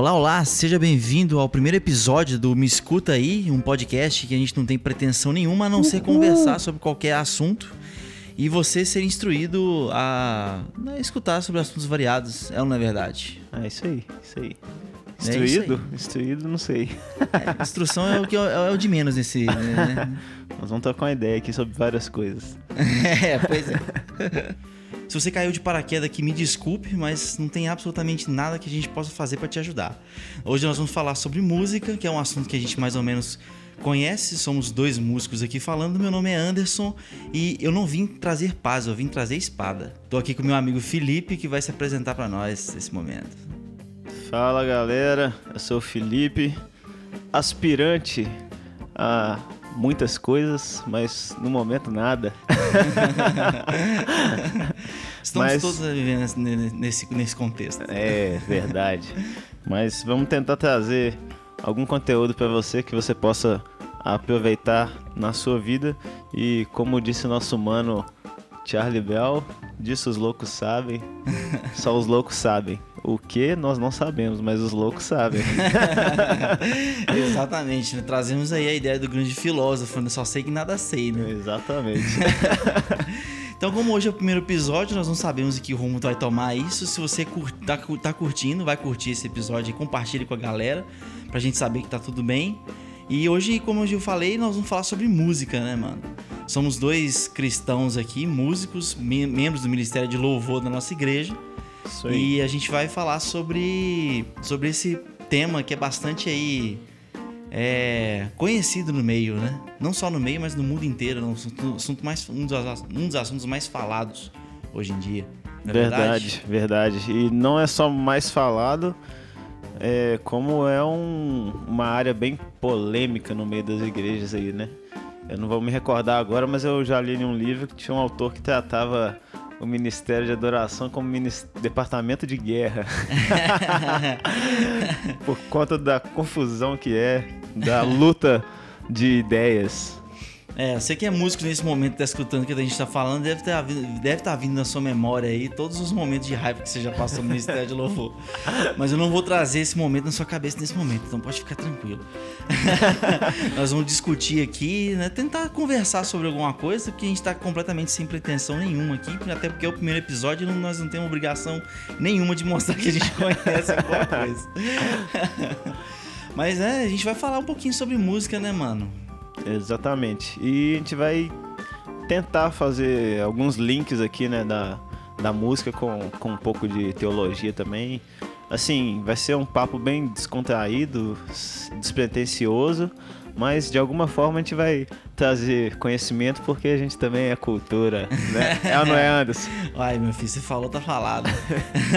Olá, olá, seja bem-vindo ao primeiro episódio do Me Escuta Aí, um podcast que a gente não tem pretensão nenhuma a não ser conversar sobre qualquer assunto e você ser instruído a, a escutar sobre assuntos variados, é ou não é verdade? É isso aí, isso aí. É isso Instruído? aí. Instruído, não sei. É, instrução é o, que é, é o de menos nesse. Né? Nós vamos trocar uma ideia aqui sobre várias coisas. é, pois é. Se você caiu de paraquedas aqui, me desculpe, mas não tem absolutamente nada que a gente possa fazer para te ajudar. Hoje nós vamos falar sobre música, que é um assunto que a gente mais ou menos conhece. Somos dois músicos aqui falando. Meu nome é Anderson e eu não vim trazer paz, eu vim trazer espada. Tô aqui com meu amigo Felipe, que vai se apresentar para nós nesse momento. Fala galera, eu sou o Felipe, aspirante a muitas coisas, mas no momento nada. Estamos Mas- todos vivendo nesse, nesse, contexto. É verdade. Mas vamos tentar trazer algum conteúdo para você que você possa aproveitar na sua vida e como disse nosso mano Charlie Bell, disso os loucos sabem, só os loucos sabem. O que nós não sabemos, mas os loucos sabem. Exatamente, né? trazemos aí a ideia do grande filósofo, né? só sei que nada sei, né? Exatamente. Então, como hoje é o primeiro episódio, nós não sabemos em que rumo vai tomar isso. Se você cur- tá, tá curtindo, vai curtir esse episódio e compartilhe com a galera, pra gente saber que tá tudo bem. E hoje, como eu falei, nós vamos falar sobre música, né, mano? Somos dois cristãos aqui, músicos, me- membros do Ministério de Louvor da nossa igreja. Isso aí. E a gente vai falar sobre, sobre esse tema que é bastante aí é, conhecido no meio, né? Não só no meio, mas no mundo inteiro. É um assunto, assunto mais, um, dos, um dos assuntos mais falados hoje em dia. É Verdade, verdade. E não é só mais falado, é, como é um- uma área bem polêmica no meio das igrejas aí, né? Eu não vou me recordar agora, mas eu já li em um livro que tinha um autor que tratava o Ministério de Adoração como Departamento de Guerra. Por conta da confusão que é, da luta de ideias. É, você que é músico nesse momento, tá escutando o que a gente tá falando, deve estar deve tá vindo na sua memória aí todos os momentos de raiva que você já passou no Ministério de Louvor. Mas eu não vou trazer esse momento na sua cabeça nesse momento, então pode ficar tranquilo. Nós vamos discutir aqui, né? Tentar conversar sobre alguma coisa, porque a gente tá completamente sem pretensão nenhuma aqui, até porque é o primeiro episódio e nós não temos obrigação nenhuma de mostrar que a gente conhece alguma coisa. Mas é, a gente vai falar um pouquinho sobre música, né, mano? Exatamente. E a gente vai tentar fazer alguns links aqui, né, da, da música com, com um pouco de teologia também. Assim, vai ser um papo bem descontraído, despretensioso, mas de alguma forma a gente vai trazer conhecimento porque a gente também é cultura, né? É ou não é, Anderson? Ai, meu filho, você falou, tá falado.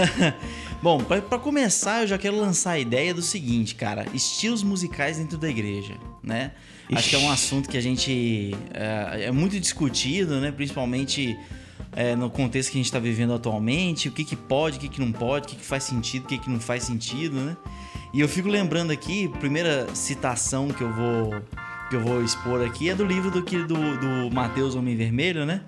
Bom, pra começar, eu já quero lançar a ideia do seguinte, cara: estilos musicais dentro da igreja, né? Acho que é um Ixi. assunto que a gente é, é muito discutido, né? Principalmente é, no contexto que a gente está vivendo atualmente, o que, que pode, o que, que não pode, o que, que faz sentido, o que, que não faz sentido, né? E eu fico lembrando aqui, primeira citação que eu vou que eu vou expor aqui é do livro do que do, do Mateus Homem Vermelho, né?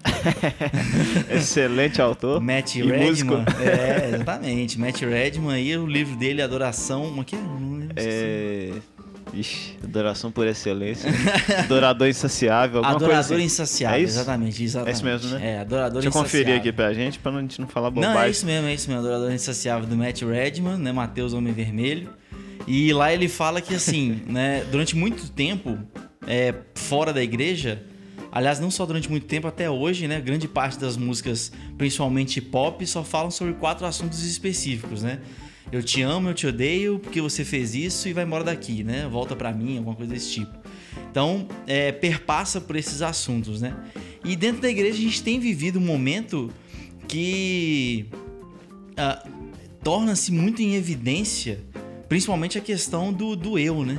Excelente autor. Matt E músico. Redman. É, exatamente. Matt Redman aí, o livro dele, Adoração. Como é que é? Não lembro. É... Ixi, adoração por excelência. Adorador insaciável, Adorador coisa assim. Insaciável, É isso? exatamente, exatamente. É isso mesmo, né? É, Adorador Deixa eu conferir Insaciável. aqui pra gente, pra gente não falar Não, bobagem. é isso mesmo, é isso mesmo. Adorador Insaciável do Matt Redman, né? Mateus Homem Vermelho. E lá ele fala que, assim, né? Durante muito tempo, é, fora da igreja... Aliás, não só durante muito tempo, até hoje, né? Grande parte das músicas, principalmente pop, só falam sobre quatro assuntos específicos, né? Eu te amo, eu te odeio, porque você fez isso e vai embora daqui, né? Volta pra mim, alguma coisa desse tipo. Então, é, perpassa por esses assuntos, né? E dentro da igreja a gente tem vivido um momento que ah, torna-se muito em evidência, principalmente a questão do, do eu, né?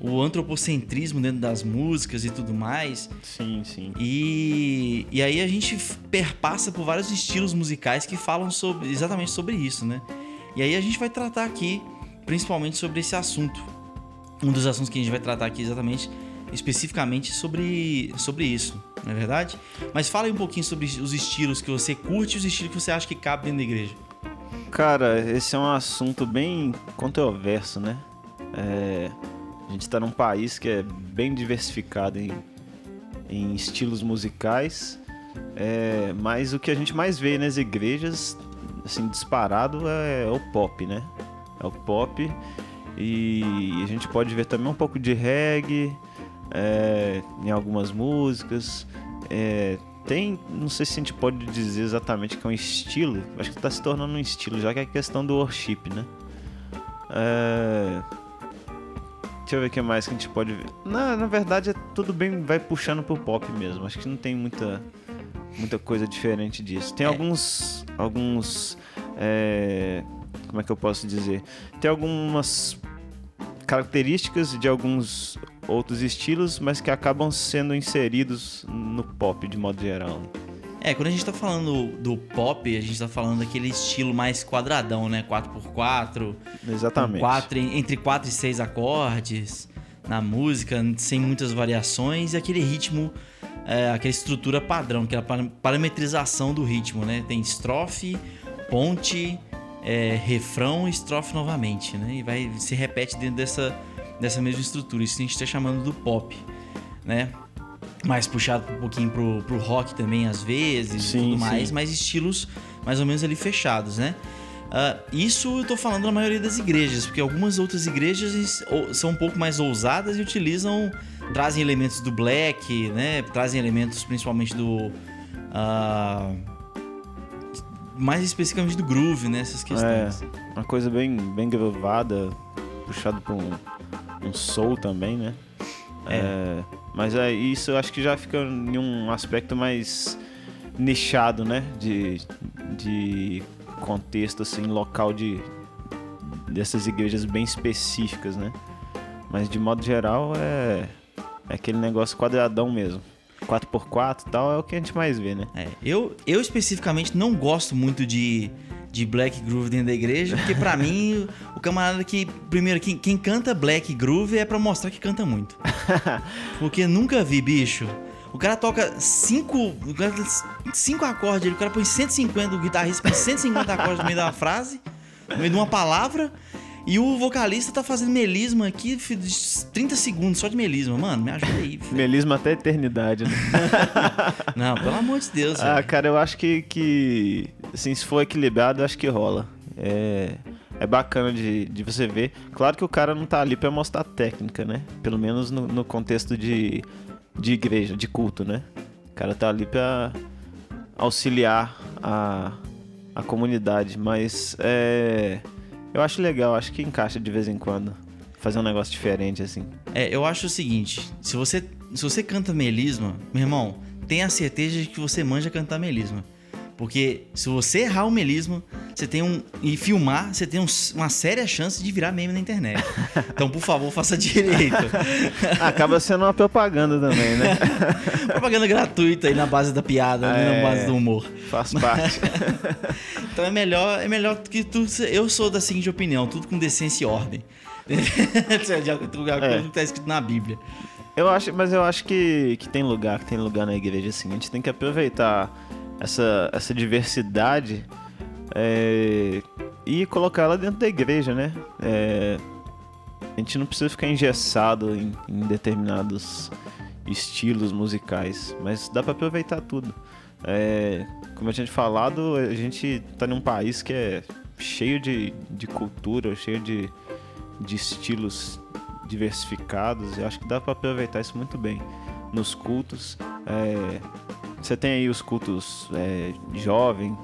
O antropocentrismo dentro das músicas e tudo mais. Sim, sim. E, e aí a gente perpassa por vários estilos musicais que falam sobre, exatamente sobre isso, né? E aí a gente vai tratar aqui, principalmente sobre esse assunto. Um dos assuntos que a gente vai tratar aqui exatamente, especificamente sobre, sobre isso, não é verdade? Mas fala aí um pouquinho sobre os estilos que você curte e os estilos que você acha que cabe dentro da igreja. Cara, esse é um assunto bem controverso, né? É, a gente está num país que é bem diversificado em, em estilos musicais, é, mas o que a gente mais vê nas igrejas, assim, disparado é, é o pop, né? É o pop e a gente pode ver também um pouco de reggae é, em algumas músicas. É, tem, não sei se a gente pode dizer exatamente que é um estilo, acho que está se tornando um estilo, já que é questão do worship, né? É... Deixa eu ver o que mais que a gente pode ver. Na, na verdade, é tudo bem, vai puxando pro pop mesmo. Acho que não tem muita, muita coisa diferente disso. Tem é. alguns. alguns. É... Como é que eu posso dizer? Tem algumas características de alguns outros estilos, mas que acabam sendo inseridos no pop de modo geral. É, quando a gente tá falando do pop, a gente tá falando daquele estilo mais quadradão, né? 4x4. Exatamente. Quatro, entre 4 e 6 acordes na música, sem muitas variações, e aquele ritmo, é, aquela estrutura padrão, aquela parametrização do ritmo, né? Tem estrofe, ponte, é, refrão e estrofe novamente, né? E vai se repete dentro dessa, dessa mesma estrutura. Isso a gente está chamando do pop, né? Mais puxado um pouquinho pro, pro rock também, às vezes, sim, e tudo mais, sim. mas estilos mais ou menos ali fechados, né? Uh, isso eu tô falando na maioria das igrejas, porque algumas outras igrejas são um pouco mais ousadas e utilizam, trazem elementos do black, né? Trazem elementos principalmente do. Uh, mais especificamente do groove, né? Essas questões. É, uma coisa bem, bem gravada, puxado por um, um soul também, né? É. é. mas é, isso eu acho que já fica em um aspecto mais nichado, né? De, de contexto, assim, local de dessas igrejas bem específicas, né? Mas de modo geral é, é aquele negócio quadradão mesmo. 4x4 e tal, é o que a gente mais vê, né? É, eu, eu especificamente não gosto muito de, de Black Groove dentro da igreja, porque para mim, o camarada que. Primeiro, quem, quem canta Black Groove é para mostrar que canta muito. Porque nunca vi, bicho. O cara toca cinco, cinco acordes, o cara põe 150, o guitarrista põe 150 acordes no meio da frase, no meio de uma palavra. E o vocalista tá fazendo melisma aqui de 30 segundos só de melisma. Mano, me ajuda aí. Filho. Melisma até a eternidade, né? Não, pelo amor de Deus. Ah, cara, eu acho que, que assim, se for equilibrado, eu acho que rola. É, é bacana de, de você ver. Claro que o cara não tá ali pra mostrar técnica, né? Pelo menos no, no contexto de, de igreja, de culto, né? O cara tá ali pra auxiliar a, a comunidade. Mas é eu acho legal, acho que encaixa de vez em quando. Fazer um negócio diferente, assim. É, eu acho o seguinte: se você, se você canta melisma, meu irmão, tenha certeza de que você manja cantar melisma. Porque se você errar o melisma, você tem um. E filmar, você tem um, uma séria chance de virar meme na internet. Então, por favor, faça direito. Acaba sendo uma propaganda também, né? propaganda gratuita aí na base da piada, é, na base do humor. Faz parte. então é melhor, é melhor que tu. Eu sou da seguinte opinião, tudo com decência e ordem. de acordo é. que tá escrito na Bíblia. Eu acho, mas eu acho que, que tem lugar, que tem lugar na igreja assim. A gente tem que aproveitar essa, essa diversidade é, e colocar ela dentro da igreja, né? É, a gente não precisa ficar engessado em, em determinados estilos musicais, mas dá para aproveitar tudo. É, como a gente falado, a gente tá num país que é cheio de, de cultura, cheio de, de estilos diversificados. E acho que dá para aproveitar isso muito bem nos cultos. É, você tem aí os cultos é, jovem,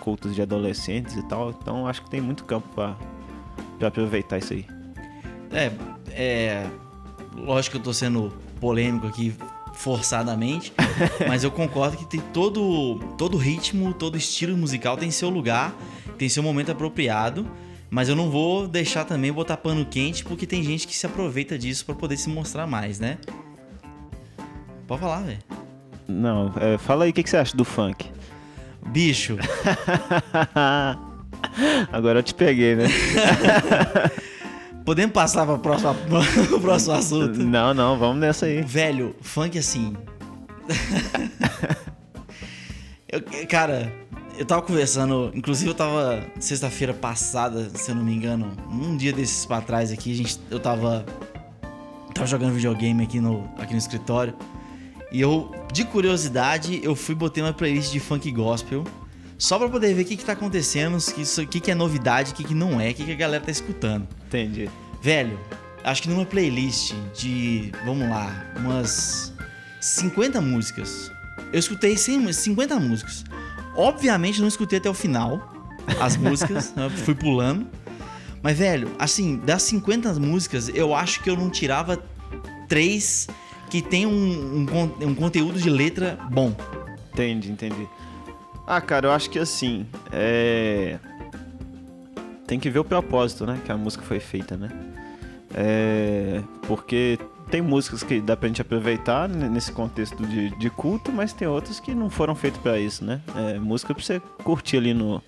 cultos de adolescentes e tal, então acho que tem muito campo para aproveitar isso aí. É, é. Lógico que eu tô sendo polêmico aqui forçadamente, mas eu concordo que tem todo todo ritmo, todo estilo musical tem seu lugar, tem seu momento apropriado, mas eu não vou deixar também botar pano quente porque tem gente que se aproveita disso para poder se mostrar mais, né? Pode falar, velho. Não, é, fala aí o que, que você acha do funk. Bicho. Agora eu te peguei, né? Podemos passar para o próximo, próximo assunto? Não, não, vamos nessa aí. Velho, funk assim. eu, cara, eu tava conversando, inclusive eu tava sexta-feira passada, se eu não me engano, um dia desses pra trás aqui, gente, eu tava tava jogando videogame aqui no, aqui no escritório. E eu, de curiosidade, eu fui botei uma playlist de funk gospel. Só pra poder ver o que, que tá acontecendo, o que, que, que é novidade, o que, que não é, o que, que a galera tá escutando. Entendi. Velho, acho que numa playlist de, vamos lá, umas 50 músicas. Eu escutei 50 músicas. Obviamente não escutei até o final as músicas, né? fui pulando. Mas, velho, assim, das 50 músicas, eu acho que eu não tirava três que tem um, um, um conteúdo de letra bom. Entendi, entendi. Ah, cara, eu acho que assim, é... tem que ver o propósito, né, que a música foi feita, né? É... Porque tem músicas que dá pra gente aproveitar nesse contexto de, de culto, mas tem outras que não foram feitas para isso, né? É música pra você curtir ali no,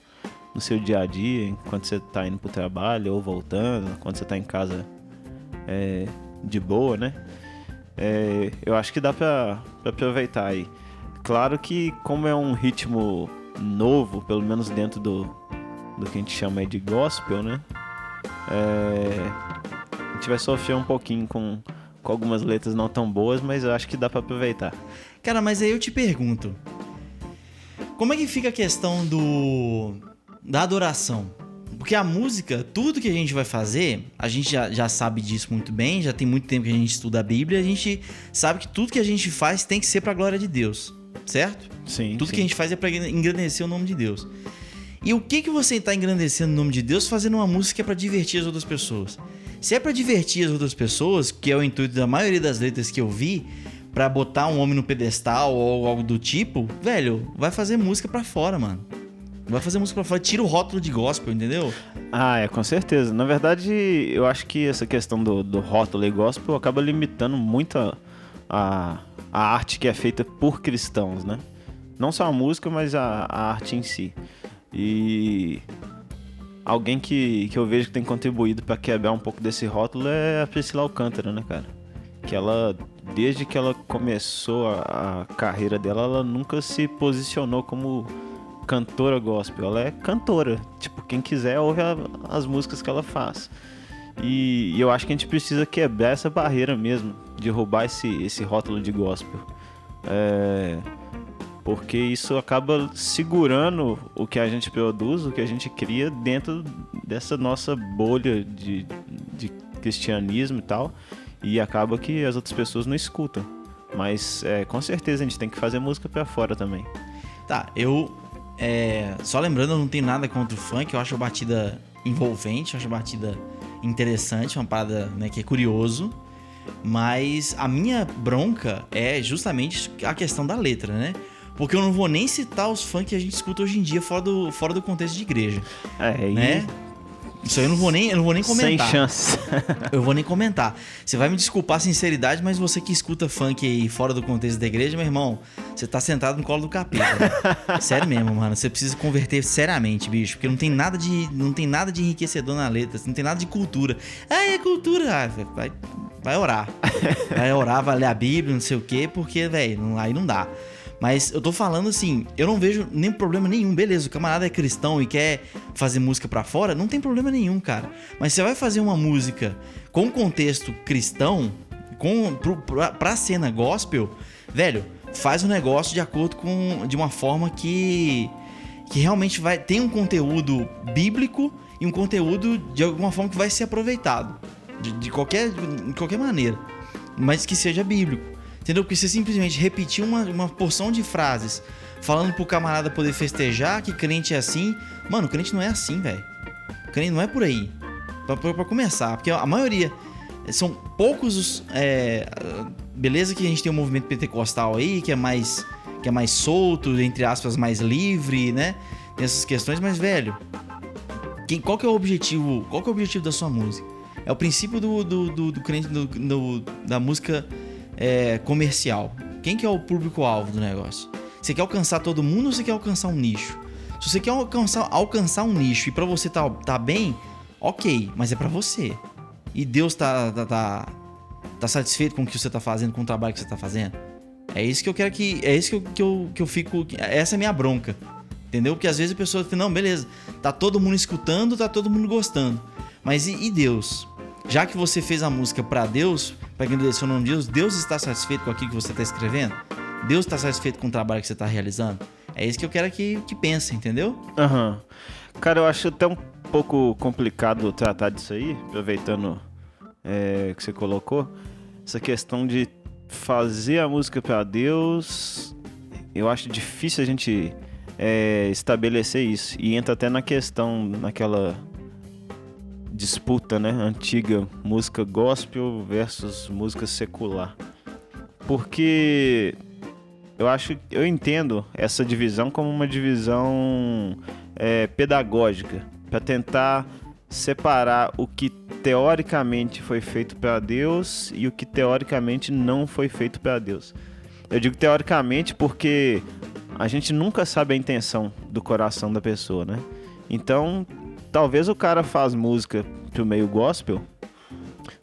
no seu dia a dia, enquanto você tá indo pro trabalho ou voltando, quando você tá em casa é, de boa, né? É, eu acho que dá pra, aproveitar aí. Claro que como é um ritmo novo, pelo menos dentro do, do que a gente chama de gospel, né? É, a gente vai sofrer um pouquinho com, com algumas letras não tão boas, mas eu acho que dá para aproveitar. Cara, mas aí eu te pergunto, como é que fica a questão do da adoração? Porque a música, tudo que a gente vai fazer, a gente já, já sabe disso muito bem, já tem muito tempo que a gente estuda a Bíblia, a gente sabe que tudo que a gente faz tem que ser para a glória de Deus certo? Sim. Tudo sim. que a gente faz é para engrandecer o nome de Deus. E o que que você está engrandecendo o nome de Deus fazendo uma música que é para divertir as outras pessoas? Se é para divertir as outras pessoas, que é o intuito da maioria das letras que eu vi, para botar um homem no pedestal ou algo do tipo, velho, vai fazer música para fora, mano. Vai fazer música pra fora, tira o rótulo de gospel, entendeu? Ah, é, com certeza. Na verdade, eu acho que essa questão do, do rótulo e gospel acaba limitando muito a, a a arte que é feita por cristãos, né? Não só a música, mas a, a arte em si. E alguém que, que eu vejo que tem contribuído para quebrar um pouco desse rótulo é a Priscila Alcântara, né, cara? Que ela, desde que ela começou a, a carreira dela, ela nunca se posicionou como cantora gospel. Ela é cantora. Tipo, quem quiser ouve a, as músicas que ela faz. E, e, eu acho que a gente precisa quebrar essa barreira mesmo, de roubar esse, esse rótulo de gospel. É, porque isso acaba segurando o que a gente produz, o que a gente cria dentro dessa nossa bolha de, de cristianismo e tal. E acaba que as outras pessoas não escutam. Mas é, com certeza a gente tem que fazer música para fora também. Tá, eu. É, só lembrando, eu não tenho nada contra o funk, eu acho a batida envolvente, eu acho a batida interessante, uma parada né, que é curioso. Mas a minha bronca é justamente a questão da letra, né? Porque eu não vou nem citar os funk que a gente escuta hoje em dia fora do, fora do contexto de igreja. É, né? Isso aí eu não vou nem, eu não vou nem comentar. Sem chance. eu vou nem comentar. Você vai me desculpar a sinceridade, mas você que escuta funk aí fora do contexto da igreja, meu irmão, você tá sentado no colo do capeta. Né? Sério mesmo, mano. Você precisa converter seriamente, bicho. Porque não tem nada de, não tem nada de enriquecedor na letra. Não tem nada de cultura. Ah, é cultura. Ah, vai, vai orar. Vai orar, vai ler a Bíblia, não sei o quê, porque, velho, aí não dá. Mas eu tô falando assim, eu não vejo nem problema nenhum. Beleza, o camarada é cristão e quer fazer música para fora, não tem problema nenhum, cara. Mas você vai fazer uma música com contexto cristão, com pro, pra, pra cena gospel, velho, faz o um negócio de acordo com de uma forma que que realmente vai ter um conteúdo bíblico e um conteúdo de alguma forma que vai ser aproveitado de, de qualquer de qualquer maneira, mas que seja bíblico. Entendeu? Porque você simplesmente repetir uma, uma porção de frases falando pro camarada poder festejar que crente é assim. Mano, crente não é assim, velho. Crente não é por aí. Pra, pra, pra, começar. Porque a maioria. São poucos os. É, beleza que a gente tem um movimento pentecostal aí, que é mais. Que é mais solto, entre aspas, mais livre, né? Tem essas questões, mas, velho. Quem, qual que é o objetivo? Qual que é o objetivo da sua música? É o princípio do, do, do, do crente do, do, da música é, comercial? Quem que é o público-alvo do negócio? Você quer alcançar todo mundo ou você quer alcançar um nicho? Se você quer alcançar, alcançar um nicho e para você tá, tá bem, ok, mas é para você. E Deus tá, tá, tá, tá, satisfeito com o que você tá fazendo, com o trabalho que você tá fazendo? É isso que eu quero que. É isso que eu, que eu, que eu fico. Essa é a minha bronca. Entendeu? Porque às vezes a pessoa fala, não, beleza, tá todo mundo escutando, tá todo mundo gostando. Mas e, e Deus? Já que você fez a música para Deus, para quem o nome de Deus, Deus está satisfeito com aquilo que você está escrevendo? Deus está satisfeito com o trabalho que você está realizando? É isso que eu quero que, que pense, entendeu? Aham. Uhum. Cara, eu acho até um pouco complicado tratar disso aí, aproveitando é, que você colocou. Essa questão de fazer a música para Deus, eu acho difícil a gente é, estabelecer isso. E entra até na questão, naquela disputa, né? Antiga música gospel versus música secular. Porque eu acho, eu entendo essa divisão como uma divisão é, pedagógica para tentar separar o que teoricamente foi feito para Deus e o que teoricamente não foi feito para Deus. Eu digo teoricamente porque a gente nunca sabe a intenção do coração da pessoa, né? Então, talvez o cara faz música pro meio gospel,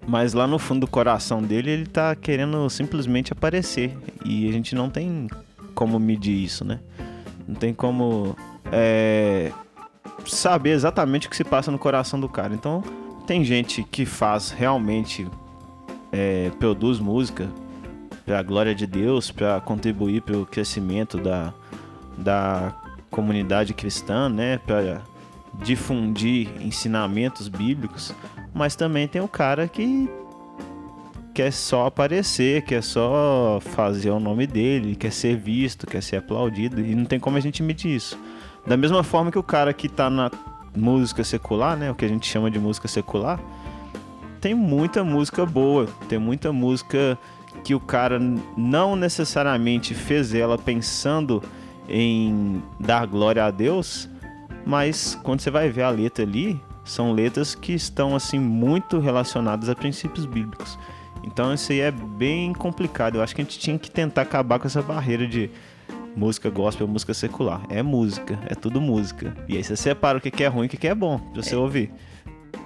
mas lá no fundo do coração dele ele tá querendo simplesmente aparecer e a gente não tem como medir isso, né? Não tem como é, saber exatamente o que se passa no coração do cara. Então, tem gente que faz realmente, é, produz música para a glória de Deus, para contribuir para o crescimento da, da comunidade cristã, né? Para difundir ensinamentos bíblicos. Mas também tem o cara que quer só aparecer, quer só fazer o nome dele, quer ser visto, quer ser aplaudido. E não tem como a gente medir isso. Da mesma forma que o cara que tá na música secular, né? O que a gente chama de música secular, tem muita música boa, tem muita música que o cara não necessariamente fez ela pensando em dar glória a Deus, mas quando você vai ver a letra ali, são letras que estão assim muito relacionadas a princípios bíblicos. Então isso aí é bem complicado. Eu acho que a gente tinha que tentar acabar com essa barreira de música gospel, música secular. É música, é tudo música. E aí você separa o que é ruim e o que é bom pra você é. ouvir.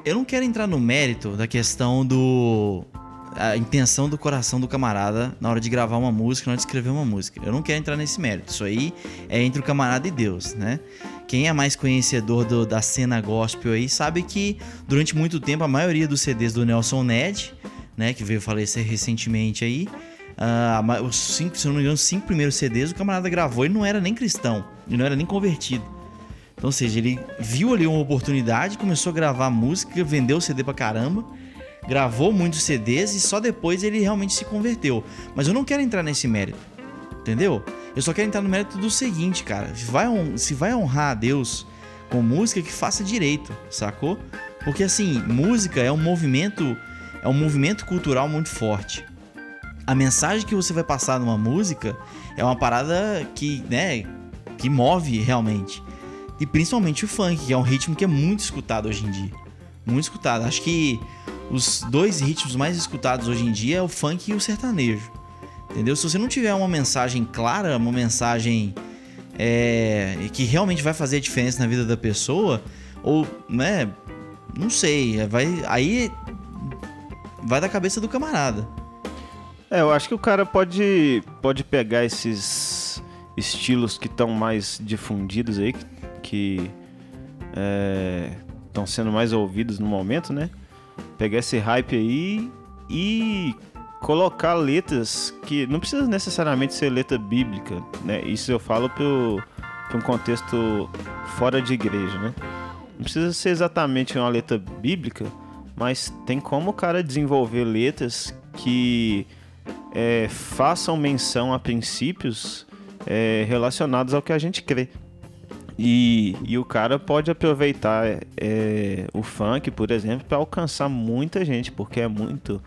Eu não quero entrar no mérito da questão do. A intenção do coração do camarada na hora de gravar uma música, na hora de escrever uma música. Eu não quero entrar nesse mérito. Isso aí é entre o camarada e Deus, né? Quem é mais conhecedor do, da cena gospel aí sabe que durante muito tempo a maioria dos CDs do Nelson Ned, né, que veio falecer recentemente aí, Uh, os cinco, se não me engano, os cinco primeiros CDs o camarada gravou e não era nem cristão, e não era nem convertido. Então, ou seja, ele viu ali uma oportunidade, começou a gravar música, vendeu o CD pra caramba, gravou muitos CDs e só depois ele realmente se converteu. Mas eu não quero entrar nesse mérito, entendeu? Eu só quero entrar no mérito do seguinte, cara: se vai, se vai honrar a Deus com música, que faça direito, sacou? Porque assim, música é um movimento, é um movimento cultural muito forte a mensagem que você vai passar numa música é uma parada que, né, que move realmente. E principalmente o funk, que é um ritmo que é muito escutado hoje em dia. Muito escutado. Acho que os dois ritmos mais escutados hoje em dia é o funk e o sertanejo. Entendeu? Se você não tiver uma mensagem clara, uma mensagem é, que realmente vai fazer a diferença na vida da pessoa, ou, né, não sei, vai aí vai da cabeça do camarada. É, eu acho que o cara pode, pode pegar esses estilos que estão mais difundidos aí, que estão é, sendo mais ouvidos no momento, né? Pegar esse hype aí e colocar letras que não precisa necessariamente ser letra bíblica, né? Isso eu falo para um contexto fora de igreja, né? Não precisa ser exatamente uma letra bíblica, mas tem como o cara desenvolver letras que é, façam menção a princípios é, relacionados ao que a gente crê. E, e o cara pode aproveitar é, o funk, por exemplo, para alcançar muita gente, porque é muito,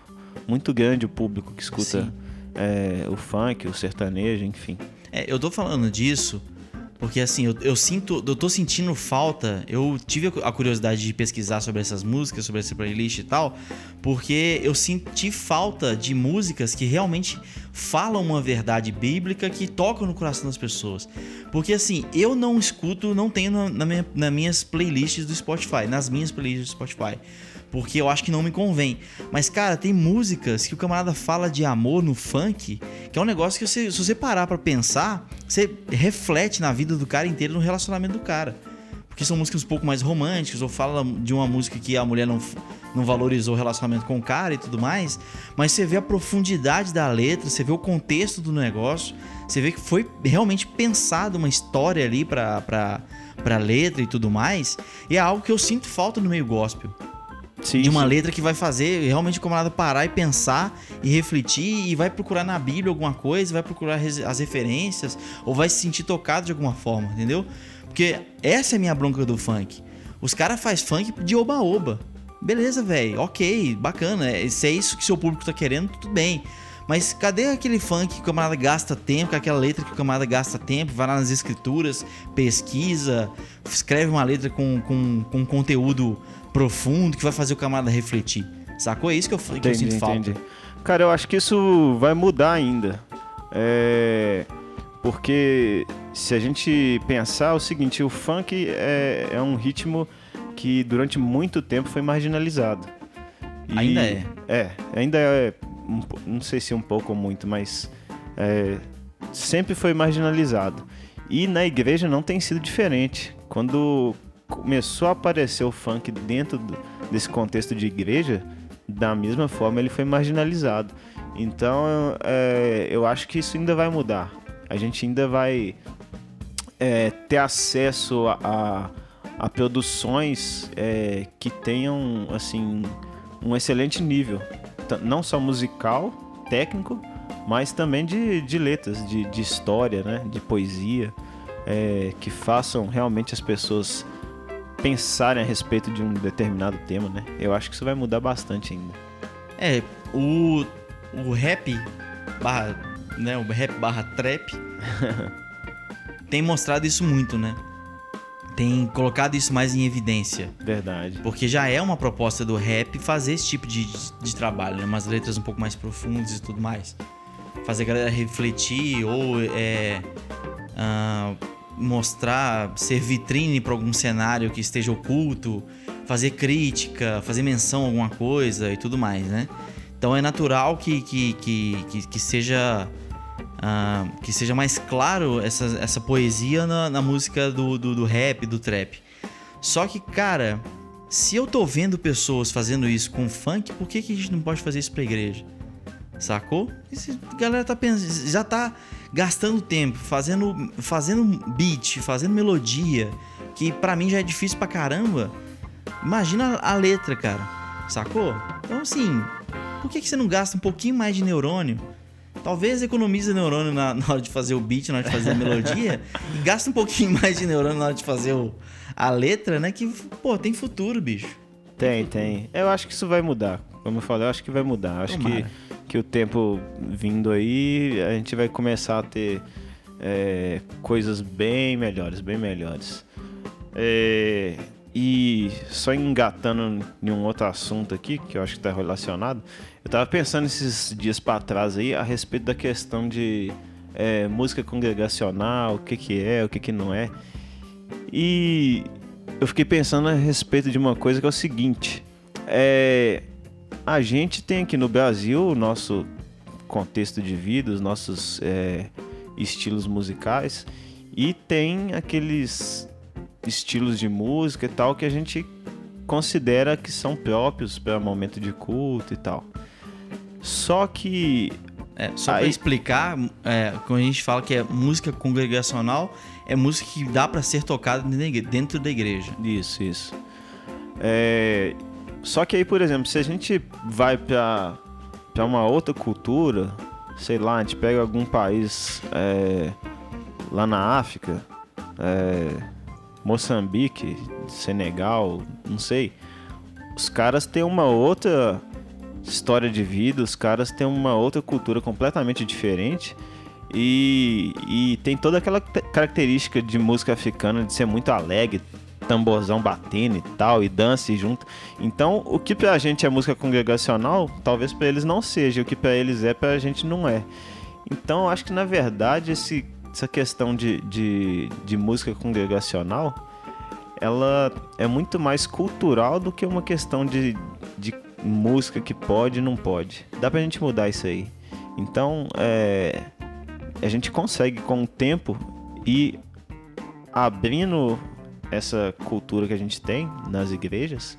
muito grande o público que escuta é, o funk, o sertanejo, enfim. É, eu tô falando disso porque assim, eu, eu, sinto, eu tô sentindo falta. Eu tive a curiosidade de pesquisar sobre essas músicas, sobre essa playlist e tal, porque eu senti falta de músicas que realmente falam uma verdade bíblica que tocam no coração das pessoas. Porque assim, eu não escuto, não tenho na, minha, nas minhas playlists do Spotify, nas minhas playlists do Spotify. Porque eu acho que não me convém. Mas, cara, tem músicas que o camarada fala de amor no funk, que é um negócio que você, se você parar pra pensar, você reflete na vida do cara inteiro, no relacionamento do cara. Porque são músicas um pouco mais românticas, ou fala de uma música que a mulher não, não valorizou o relacionamento com o cara e tudo mais. Mas você vê a profundidade da letra, você vê o contexto do negócio, você vê que foi realmente pensado uma história ali pra, pra letra e tudo mais. E é algo que eu sinto falta no meio gospel. Sim, de uma sim. letra que vai fazer realmente o camarada parar e pensar e refletir e vai procurar na Bíblia alguma coisa, vai procurar as referências ou vai se sentir tocado de alguma forma, entendeu? Porque essa é a minha bronca do funk. Os caras fazem funk de oba-oba. Beleza, velho, ok, bacana. é- Se é isso que seu público tá querendo, tudo bem. Mas cadê aquele funk que o camarada gasta tempo, com aquela letra que o camarada gasta tempo, vai lá nas escrituras, pesquisa, escreve uma letra com, com, com conteúdo profundo que vai fazer o camarada refletir. Sacou? É isso que eu, que eu Entendi, sinto falta. entendi. Cara, eu acho que isso vai mudar ainda. É... Porque se a gente pensar o seguinte, o funk é, é um ritmo que durante muito tempo foi marginalizado. E- Ainda é. É, ainda é, um não sei se um pouco ou muito, mas é, sempre foi marginalizado. E na igreja não tem sido diferente. Quando começou a aparecer o funk dentro desse contexto de igreja, da mesma forma ele foi marginalizado. Então é, eu acho que isso ainda vai mudar. A gente ainda vai é, ter acesso a, a- a produções é, que tenham assim um excelente nível, não só musical, técnico, mas também de, de letras, de, de história, né, de poesia, é, que façam realmente as pessoas pensarem a respeito de um determinado tema, né? Eu acho que isso vai mudar bastante ainda. É, o, o rap barra, né, o rap barra trap tem mostrado isso muito, né? Tem colocado isso mais em evidência. Verdade. Porque já é uma proposta do rap fazer esse tipo de, de trabalho, né? Umas letras um pouco mais profundas e tudo mais. Fazer a galera refletir ou é, ah, mostrar, ser vitrine para algum cenário que esteja oculto, fazer crítica, fazer menção a alguma coisa e tudo mais, né? Então é natural que, que, que, que, que seja ah, que seja mais claro essa, essa poesia na, na música do, do, do rap, do trap. Só que, cara, se eu tô vendo pessoas fazendo isso com funk, por que, que a gente não pode fazer isso pra igreja? Sacou? A galera tá pensando, já tá gastando tempo fazendo, fazendo beat, fazendo melodia, que pra mim já é difícil pra caramba. Imagina a letra, cara. Sacou? Então, assim, por que, que você não gasta um pouquinho mais de neurônio? Talvez economize neurônio na, na hora de fazer o beat, na hora de fazer a melodia, e gasta um pouquinho mais de neurônio na hora de fazer o- a letra, né? Que, pô, tem futuro, bicho. Tem, tem. Eu acho que isso vai mudar. Como eu falei, eu acho que vai mudar. Eu Acho Tomara. que o tempo vindo aí, a gente vai começar a ter é, coisas bem melhores, bem melhores. É, e só engatando em um outro assunto aqui, que eu acho que está relacionado, eu tava pensando esses dias para trás aí a respeito da questão de é, música congregacional, o que que é, o que que não é. E eu fiquei pensando a respeito de uma coisa que é o seguinte: é, a gente tem aqui no Brasil o nosso contexto de vida, os nossos é, estilos musicais, e tem aqueles estilos de música e tal que a gente considera que são próprios para momento de culto e tal. Só que É, só Aí- explicar, é, quando a gente fala que é música congregacional, é música que dá pra ser tocada dentro da igre- dentro da igreja. Isso, isso. É, Só que aí, por exemplo, se a gente vai pra, pra uma outra cultura, sei lá, a gente pega algum país é, lá na África, é, Moçambique, Senegal, não sei. Os caras têm uma outra história de vida, os caras têm uma outra cultura completamente diferente. E, e tem toda aquela te- característica de música africana de ser muito alegre, tamborzão batendo e tal, e dança e junto. Então, o que pra gente é música congregacional, talvez pra eles não seja, o que pra eles é, pra gente não é. Então, acho que na verdade esse, essa questão de, de, de música congregacional ela é muito mais cultural do que uma questão de, de música que pode e não pode. Dá pra gente mudar isso aí. Então, é, a gente consegue com o tempo ir abrindo essa cultura que a gente tem nas igrejas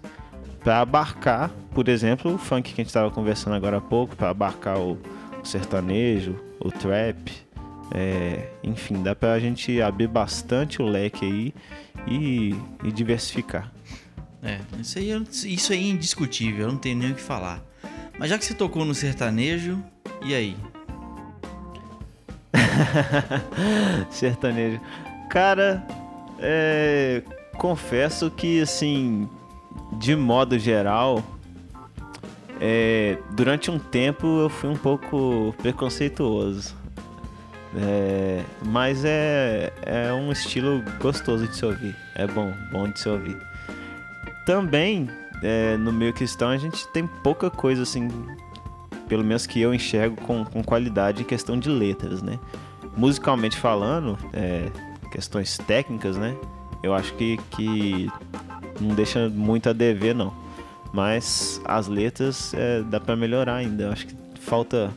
para abarcar, por exemplo, o funk que a gente estava conversando agora há pouco, para abarcar o, sertanejo, o trap, é, enfim, dá para a gente abrir bastante o leque aí e, e diversificar. É, isso aí, é, isso aí é indiscutível, eu não tenho nem o que falar. Mas já que você tocou no sertanejo, e aí? sertanejo. Cara, é, confesso que, assim, de modo geral, é, durante um tempo eu fui um pouco preconceituoso. É, mas é, é um estilo gostoso de se ouvir. É bom, bom de se ouvir. Também, é, no meio cristão, a gente tem pouca coisa assim, pelo menos que eu enxergo com, com qualidade em questão de letras, né? Musicalmente falando, é, questões técnicas, né? Eu acho que, que não deixa muito a dever, não. Mas as letras é, dá para melhorar ainda. Eu acho que falta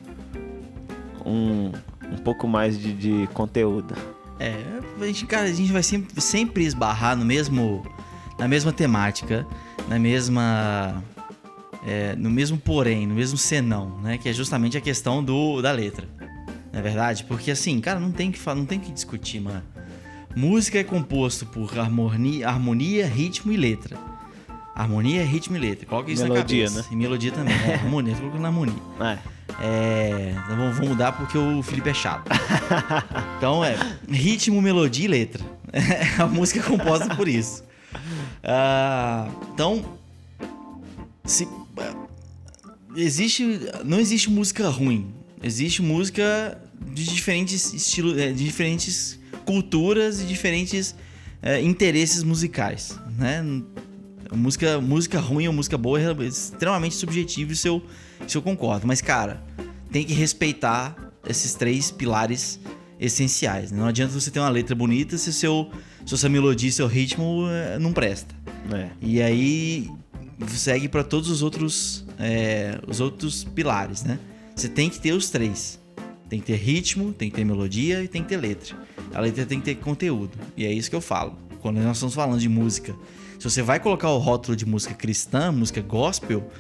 um, um pouco mais de, de conteúdo. É, a gente, cara, a gente vai sempre, sempre esbarrar no mesmo, na mesma temática, na mesma, é, no mesmo porém, no mesmo senão, né? Que é justamente a questão do, da letra, não é verdade? Porque assim, cara, não tem que não tem que discutir, mano. Música é composto por harmonia, harmonia, ritmo e letra. Harmonia, ritmo e letra. Coloca isso melodia, na cabeça. Né? E melodia também. É, harmonia, tô colocando harmonia. É. É, então vamos mudar porque o Felipe é chato. Então é ritmo, melodia e letra. a música é composta por isso. Ah, então, se, existe, não existe música ruim. Existe música de diferentes estilos, é, de diferentes culturas e diferentes é, interesses musicais, né? Música, música ruim ou música boa é extremamente subjetivo, isso eu, isso eu concordo. Mas, cara, tem que respeitar esses três pilares essenciais. Né? Não adianta você ter uma letra bonita se, seu, se sua melodia seu ritmo é, não presta. É. E aí segue para todos os outros, é, os outros pilares, né? Você tem que ter os três. Tem que ter ritmo, tem que ter melodia e tem que ter letra. A letra tem que ter conteúdo. E é isso que eu falo. Quando nós estamos falando de música, se você vai colocar o rótulo de música cristã, música gospel,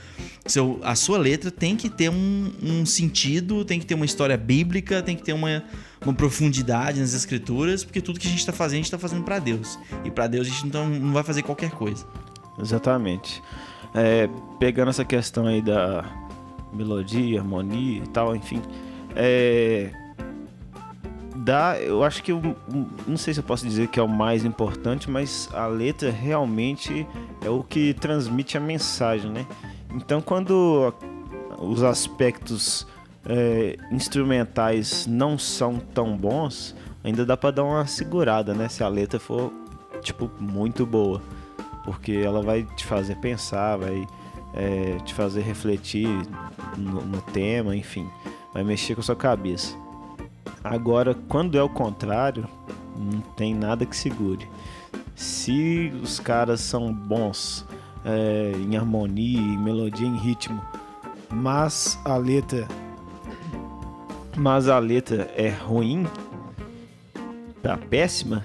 seu, a sua letra tem que ter um, um sentido, tem que ter uma história bíblica, tem que ter uma, uma profundidade nas escrituras, porque tudo que a gente está fazendo, a gente está fazendo para Deus. E para Deus a gente não, não vai fazer qualquer coisa. Exatamente. É, pegando essa questão aí da melodia, harmonia e tal, enfim é, dá, eu acho que eu, não sei se eu posso dizer que é o mais importante, mas a letra realmente é o que transmite a mensagem, né? Então, quando os aspectos é, instrumentais não são tão bons, ainda dá para dar uma segurada, né? Se a letra for tipo muito boa, porque ela vai te fazer pensar, vai é, te fazer refletir no, no tema, enfim vai mexer com a sua cabeça. Agora, quando é o contrário, não tem nada que segure. Se os caras são bons é, em harmonia, em melodia, em ritmo, mas a letra, mas a letra é ruim, tá péssima,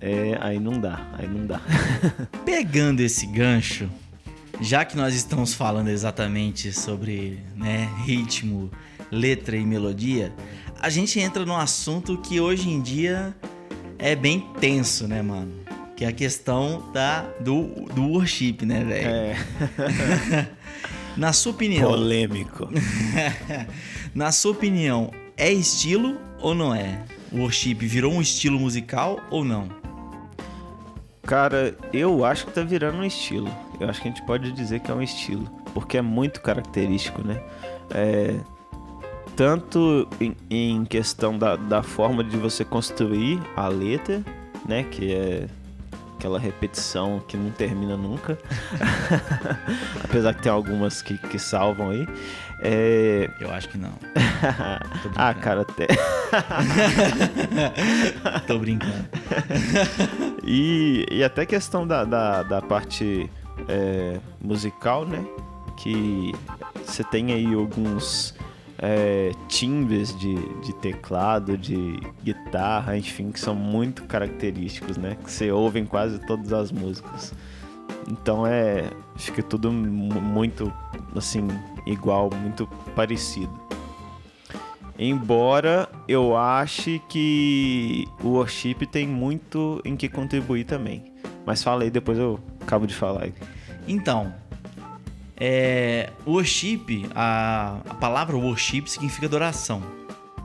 é, aí não dá, aí não dá. Pegando esse gancho, já que nós estamos falando exatamente sobre né, ritmo, letra e melodia, a gente entra num assunto que hoje em dia é bem tenso, né, mano? Que é a questão da, do, do worship, né, velho? É. Na sua opinião. Polêmico. na sua opinião, é estilo ou não é? O worship virou um estilo musical ou não? Cara, eu acho que tá virando um estilo. Eu acho que a gente pode dizer que é um estilo. Porque é muito característico, né? É, tanto em, em questão da, da forma de você construir a letra, né? Que é aquela repetição que não termina nunca. Apesar que tem algumas que, que salvam aí. É... Eu acho que não. ah, cara, até. Tô brincando. E, e até questão da, da, da parte é, musical, né? Que você tem aí alguns é, timbres de, de teclado, de guitarra, enfim, que são muito característicos, né? Que você ouve em quase todas as músicas. Então é. Fica tudo muito assim, igual, muito parecido. Embora eu ache que o worship tem muito em que contribuir também. Mas fala aí, depois eu acabo de falar. Então, é, worship, a, a palavra worship significa adoração,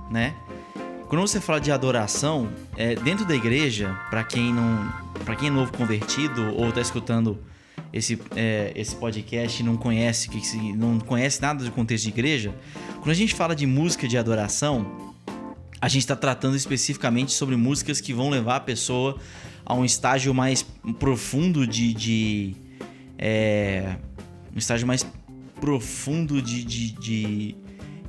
né? Quando você fala de adoração, é, dentro da igreja, para quem não, para quem é novo convertido ou está escutando esse, é, esse podcast e não conhece que não conhece nada do contexto de igreja, quando a gente fala de música de adoração, a gente está tratando especificamente sobre músicas que vão levar a pessoa a um estágio mais profundo de, de é, um estágio mais profundo de, de, de,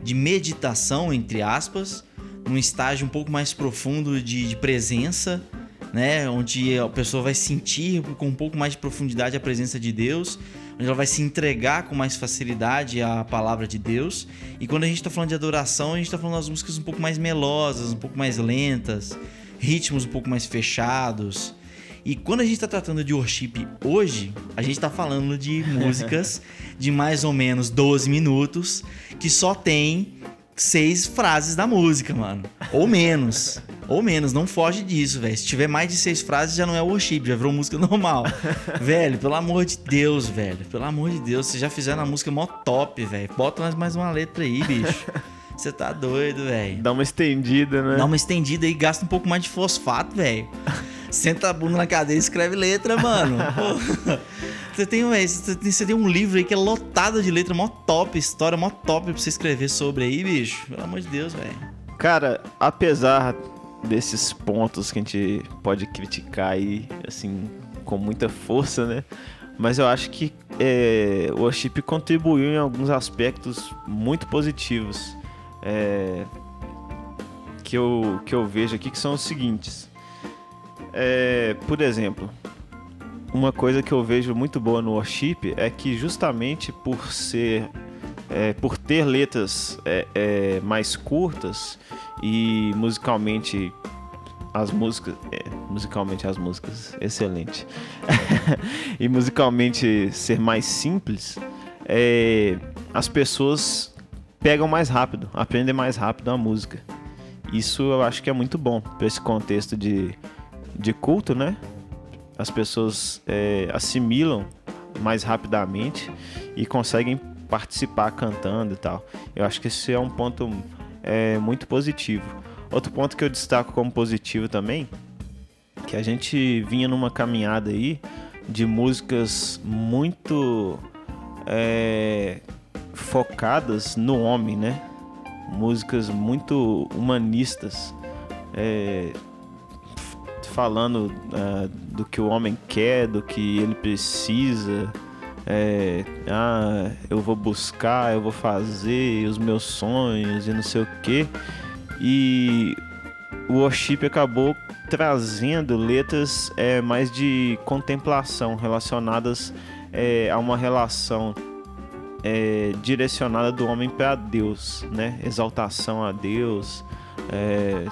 de, meditação, entre aspas, um estágio um pouco mais profundo de, de presença, né? Onde a pessoa vai sentir com um pouco mais de profundidade a presença de Deus, onde ela vai se entregar com mais facilidade à palavra de Deus. E quando a gente está falando de adoração, a gente está falando das músicas um pouco mais melosas, um pouco mais lentas, ritmos um pouco mais fechados. E quando a gente está tratando de worship hoje, a gente está falando de músicas de mais ou menos 12 minutos que só tem seis frases da música, mano. Ou menos. Ou menos, não foge disso, velho. Se tiver mais de seis frases, já não é worship, já virou música normal. velho, pelo amor de Deus, velho. Pelo amor de Deus, vocês já fizeram a música mó top, velho. Bota mais uma letra aí, bicho. Você tá doido, velho. Dá uma estendida, né? Dá uma estendida aí, gasta um pouco mais de fosfato, velho. Senta a bunda na cadeira e escreve letra, mano. você, tem, você, tem, um livro aí que é lotado de letra, mó top, história mó top pra você escrever sobre aí, bicho. Pelo amor de Deus, velho. Cara, apesar desses pontos que a gente pode criticar aí, assim, com muita força, né? Mas eu acho que é, o worship contribuiu em alguns aspectos muito positivos. É, que, eu, que eu vejo aqui que são os seguintes. É, por exemplo, uma coisa que eu vejo muito boa no worship é que justamente por ser é, por ter letras é, é, mais curtas e musicalmente as músicas é, musicalmente as músicas excelente. E musicalmente ser mais simples é, as pessoas pegam mais rápido aprendem mais rápido a música. Isso eu acho que é muito bom para esse contexto de de culto, né? As pessoas é, assimilam mais rapidamente e conseguem participar cantando e tal. Eu acho que esse é um ponto é, muito positivo. Outro ponto que eu destaco como positivo também, que a gente vinha numa caminhada aí de músicas muito é, focadas no homem, né? Músicas muito humanistas. É, falando uh, do que o homem quer, do que ele precisa. É, ah, eu vou buscar, eu vou fazer os meus sonhos e não sei o que. E o worship acabou trazendo letras é, mais de contemplação relacionadas é, a uma relação é, direcionada do homem para Deus, né? Exaltação a Deus, é,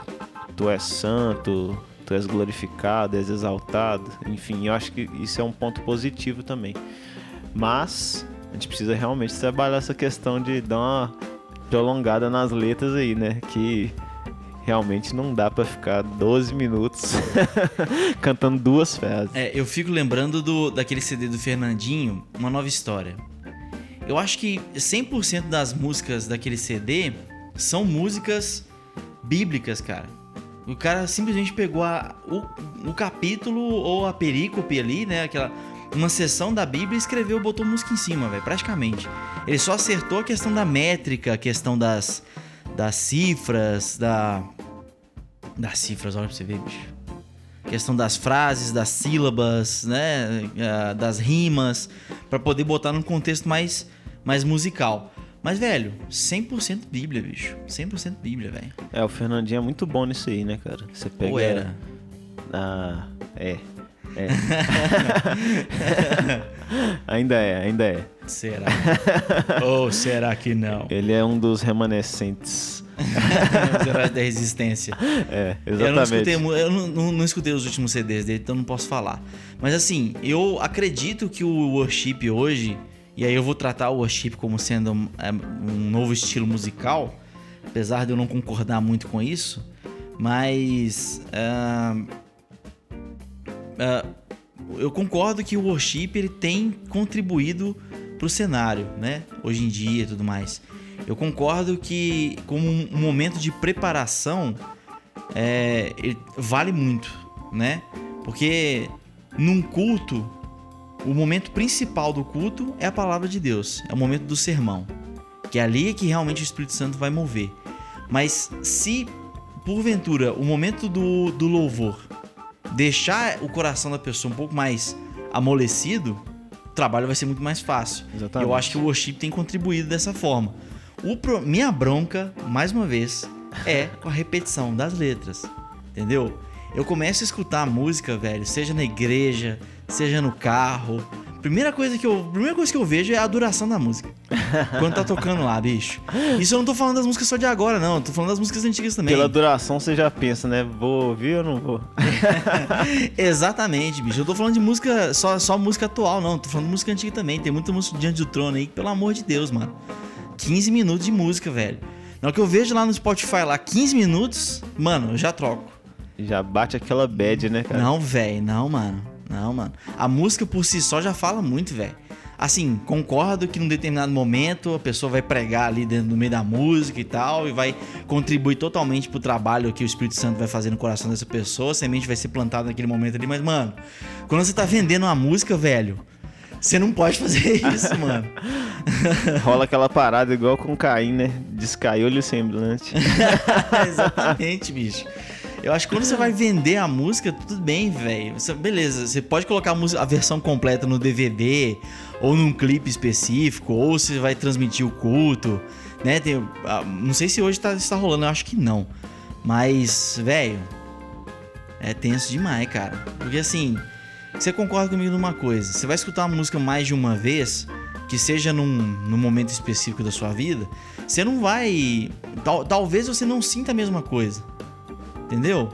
tu és santo, tu és glorificado, és exaltado. Enfim, eu acho que isso é um ponto positivo também. Mas a gente precisa realmente trabalhar essa questão de dar uma prolongada nas letras aí, né? Que realmente não dá para ficar 12 minutos cantando duas frases. É, eu fico lembrando do, daquele CD do Fernandinho, Uma Nova História. Eu acho que 100% das músicas daquele CD são músicas bíblicas, cara. O cara simplesmente pegou a, o, o capítulo ou a perícope ali, né? Aquela, uma seção da Bíblia e escreveu, botou música em cima, velho, praticamente. Ele só acertou a questão da métrica, a questão das, das cifras, da. Das cifras, olha pra você ver, bicho. questão das frases, das sílabas, né? Das rimas, para poder botar num contexto mais, mais musical. Mas, velho, 100% Bíblia, bicho. 100% Bíblia, velho. É, o Fernandinho é muito bom nisso aí, né, cara? Você pega. Ou era? Ah, é. É. ainda é, ainda é. Será? Ou será que não? Ele é um dos remanescentes. Os heróis da resistência. É, Eu, não exatamente. escutei, eu não, não- não escutei os últimos CDs dele, então não posso falar. Mas assim, eu acredito que o worship hoje, e aí eu vou tratar o worship como sendo um, é, um novo estilo musical, apesar de eu não concordar muito com isso, mas ah, ah, eu concordo que o worship ele tem contribuído pro cenário, né? Hoje em dia e tudo mais. Eu concordo que como um momento de preparação é, vale muito, né? Porque num culto, o momento principal do culto é a palavra de Deus, é o momento do sermão, que é ali que realmente o Espírito Santo vai mover. Mas se porventura o momento do, do louvor deixar o coração da pessoa um pouco mais amolecido, o trabalho vai ser muito mais fácil. Exatamente. Eu acho que o worship tem contribuído dessa forma. O pro- Minha bronca, mais uma vez, é com a repetição das letras. Entendeu? Eu começo a escutar a música, velho, seja na igreja, seja no carro. Primeira coisa que eu, primeira coisa que eu vejo é a duração da música. Quando tá tocando lá, bicho. Isso eu não tô falando das músicas só de agora, não. Eu tô falando das músicas antigas também. Pela duração você já pensa, né? Vou ouvir ou não vou? Exatamente, bicho. Eu tô falando de música, só, só música atual, não. Tô falando de música antiga também. Tem muita música diante do trono aí, pelo amor de Deus, mano. 15 minutos de música, velho. Na hora que eu vejo lá no Spotify lá 15 minutos, mano, eu já troco. Já bate aquela bad, né, cara? Não, velho, não, mano. Não, mano. A música por si só já fala muito, velho. Assim, concordo que num determinado momento a pessoa vai pregar ali dentro do meio da música e tal, e vai contribuir totalmente pro trabalho que o Espírito Santo vai fazer no coração dessa pessoa, a semente vai ser plantada naquele momento ali, mas, mano, quando você tá vendendo uma música, velho, você não pode fazer isso, mano. Rola aquela parada igual com Caim, né? Descaiu-lhe o semblante. Exatamente, bicho. Eu acho que quando você vai vender a música, tudo bem, velho. Beleza, você pode colocar a, música- a versão completa no DVD, ou num clipe específico, ou você vai transmitir o culto, né? Tem, ah, não sei se hoje tá, está rolando, eu acho que não. Mas, velho, é tenso demais, cara. Porque assim, você concorda comigo numa coisa: você vai escutar uma música mais de uma vez, que seja num, num momento específico da sua vida, você não vai. tal- talvez você não sinta a mesma coisa. Entendeu?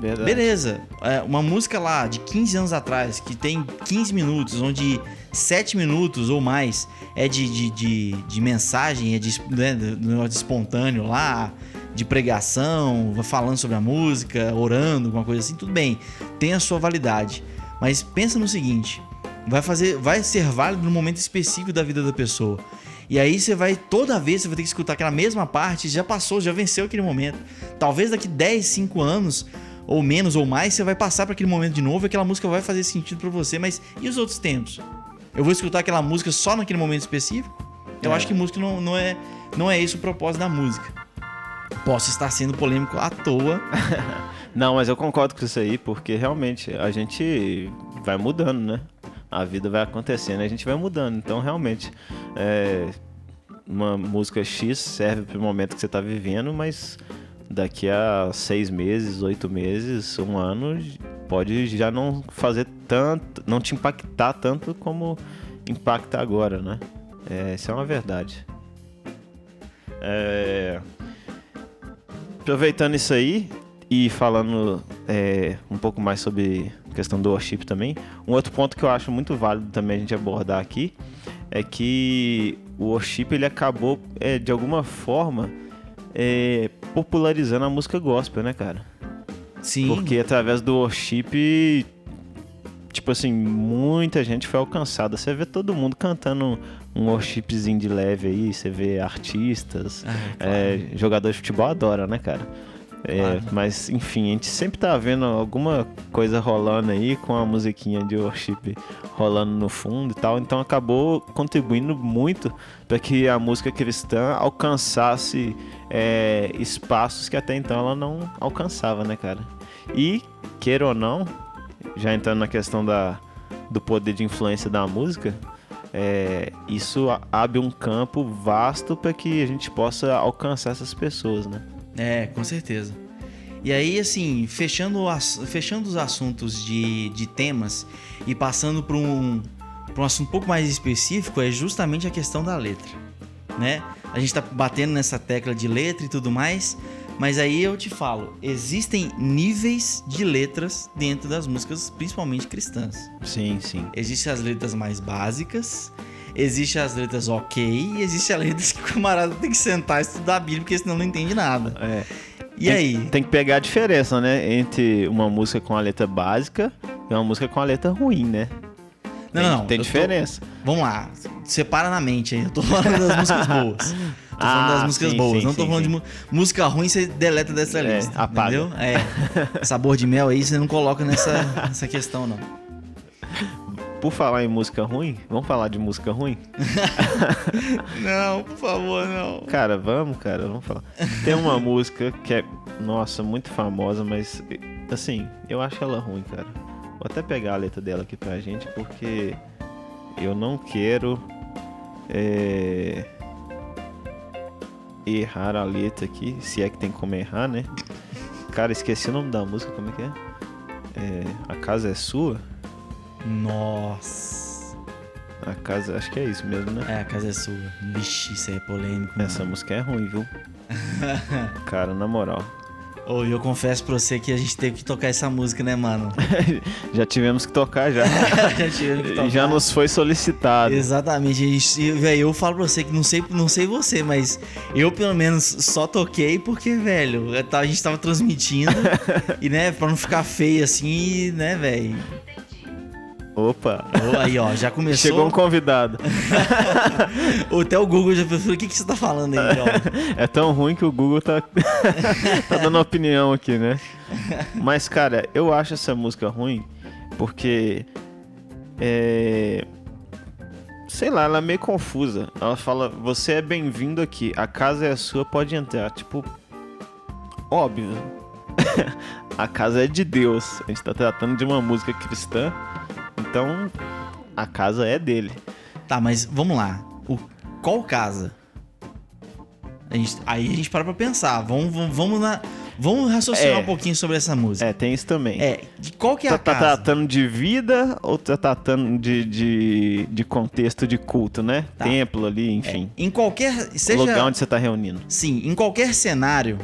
Verdade. Beleza, é, uma música lá de 15 anos atrás, que tem 15 minutos, onde 7 minutos ou mais é de, de, de, de mensagem, é de, né, de espontâneo lá, de pregação, falando sobre a música, orando, alguma coisa assim, tudo bem, tem a sua validade. Mas pensa no seguinte, vai fazer, vai ser válido no momento específico da vida da pessoa. E aí você vai, toda vez você vai ter que escutar aquela mesma parte, já passou, já venceu aquele momento. Talvez daqui 10, 5 anos, ou menos ou mais, você vai passar para aquele momento de novo e aquela música vai fazer sentido para você, mas e os outros tempos? Eu vou escutar aquela música só naquele momento específico? Eu É. acho que música não, não, é, não é esse o propósito da música. Posso estar sendo polêmico à toa. Não, mas eu concordo com isso aí, porque realmente a gente vai mudando, né? A vida vai acontecendo, a gente vai mudando. Então, realmente, é, uma música X serve para o momento que você está vivendo, mas daqui a seis meses, oito meses, um ano, pode já não fazer tanto, não te impactar tanto como impacta agora, né? É, isso é uma verdade. É, aproveitando isso aí e falando é, um pouco mais sobre questão do worship também, um outro ponto que eu acho muito válido também a gente abordar aqui é que o worship ele acabou é, de alguma forma é, popularizando a música gospel, né, cara? Sim. Porque através do worship, tipo assim, muita gente foi alcançada. Você vê todo mundo cantando um worshipzinho de leve aí, você vê artistas, Ah, claro. é, jogador de futebol adora, né, cara? É. Mas, enfim, a gente sempre tá vendo alguma coisa rolando aí com a musiquinha de worship rolando no fundo e tal. Então acabou contribuindo muito para que a música cristã alcançasse é, espaços que até então ela não alcançava, né, cara? E, queira ou não, já entrando na questão da, do poder de influência da música, é, isso abre um campo vasto para que a gente possa alcançar essas pessoas, né? É, com certeza. E aí, assim, fechando, as, fechando os assuntos de, de temas e passando para um, pra um assunto um pouco mais específico, é justamente a questão da letra, né? A gente tá batendo nessa tecla de letra e tudo mais, mas aí eu te falo, existem níveis de letras dentro das músicas, principalmente cristãs. Sim, sim. Existem as letras mais básicas, existem as letras ok, e existem as letras que o camarada tem que sentar e estudar a Bíblia, porque senão não entende nada. É. E tem, aí? Tem que pegar a diferença, né? Entre uma música com a letra básica e uma música com a letra ruim, né? Não, tem, não, Tem eu tô- diferença. Vamos lá, separa na mente aí. Eu tô falando das músicas boas. Tô falando Ah, das músicas sim, boas. sim, não tô sim, falando de música ruim, você deleta dessa É, lista. apaga. Entendeu? É. Sabor de mel aí você não coloca nessa, nessa questão, não. Por falar em música ruim, vamos falar de música ruim? Não, por favor, não. Cara, vamos, cara, vamos falar. Tem uma música que é, nossa, muito famosa, mas assim, eu acho ela ruim, cara. Vou até pegar a letra dela aqui pra gente, porque eu não quero é, errar a letra aqui, se é que tem como errar, né? Cara, esqueci o nome da música, como é que é? É, a casa é sua? Nossa. A casa, acho que é isso mesmo, né? É, a casa é sua. Vixe, isso aí é polêmico. mano. Essa música é ruim, viu? Cara, na moral. Ô, e eu confesso pra você que a gente teve que tocar essa música, né, mano? Já tivemos que tocar já. já tivemos que tocar. já nos foi solicitado. Exatamente, e, velho, eu falo pra você que não sei, não sei você, mas eu pelo menos só toquei porque, velho, a gente tava transmitindo e, né, pra não ficar feio assim, né, velho. Opa, Ô, Aí, ó, já começou. chegou um convidado. Até o Google já falou: o que, que você tá falando aí, ó? É tão ruim que o Google tá, tá dando opinião aqui, né? Mas, cara, eu acho essa música ruim porque. É. Sei lá, ela é meio confusa. Ela fala: Você é bem-vindo aqui, a casa é sua, pode entrar. Tipo, óbvio. a casa é de Deus. A gente tá tratando de uma música cristã, então a casa é dele. Tá, mas vamos lá. O, qual casa? A gente- aí a gente para pra pensar. Vamos, vamos, vamos, na, vamos raciocinar É. um pouquinho sobre essa música. É, tem isso também. É, de qual que é Tá, a tá casa? tratando de vida ou tá tratando de, de, de contexto de culto, né? Tá. Templo ali, enfim. Em qualquer. Seja. lugar onde você tá reunindo. Sim, em qualquer cenário.